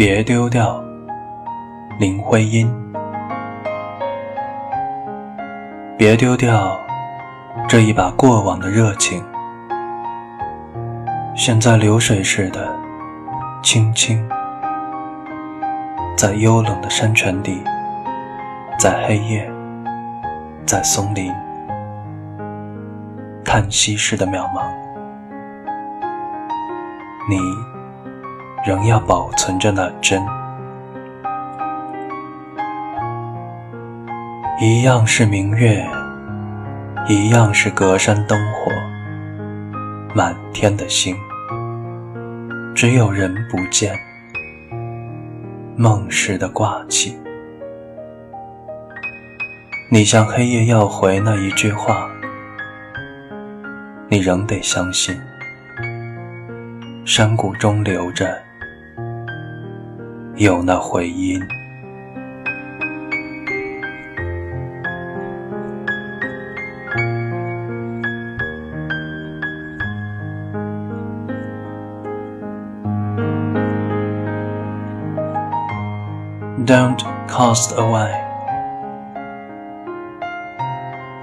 别丢掉，林徽因。别丢掉这一把过往的热情，现在流水似的，轻轻，在幽冷的山泉底，在黑夜，在松林，叹息似的渺茫。你仍要保存着那真，一样是明月，一样是隔山灯火，满天的星，只有人不见，梦似的挂起。你向黑夜要回那一句话，你仍得相信。山谷中留着，有那回音。Don't cast away.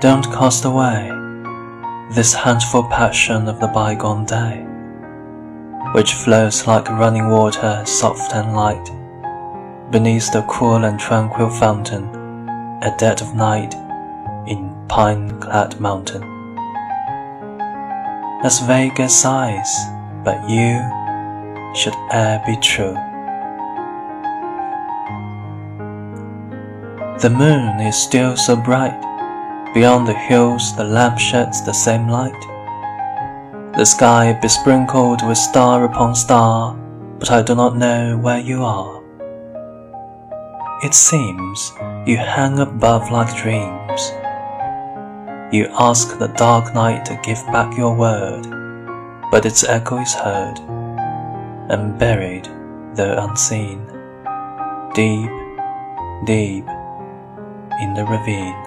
Don't cast away this handful passion of the bygone day which flows like running water, soft and light, beneath the cool and tranquil fountain at dead of night in pine-clad mountain. As vague as sighs, but you should e'er be true. The moon is still so bright, beyond the hills the lamp sheds the same light the sky besprinkled with star upon star, but I do not know where you are. It seems you hang above like dreams. You ask the dark night to give back your word, but its echo is heard, and buried, though unseen, deep, deep in the ravine.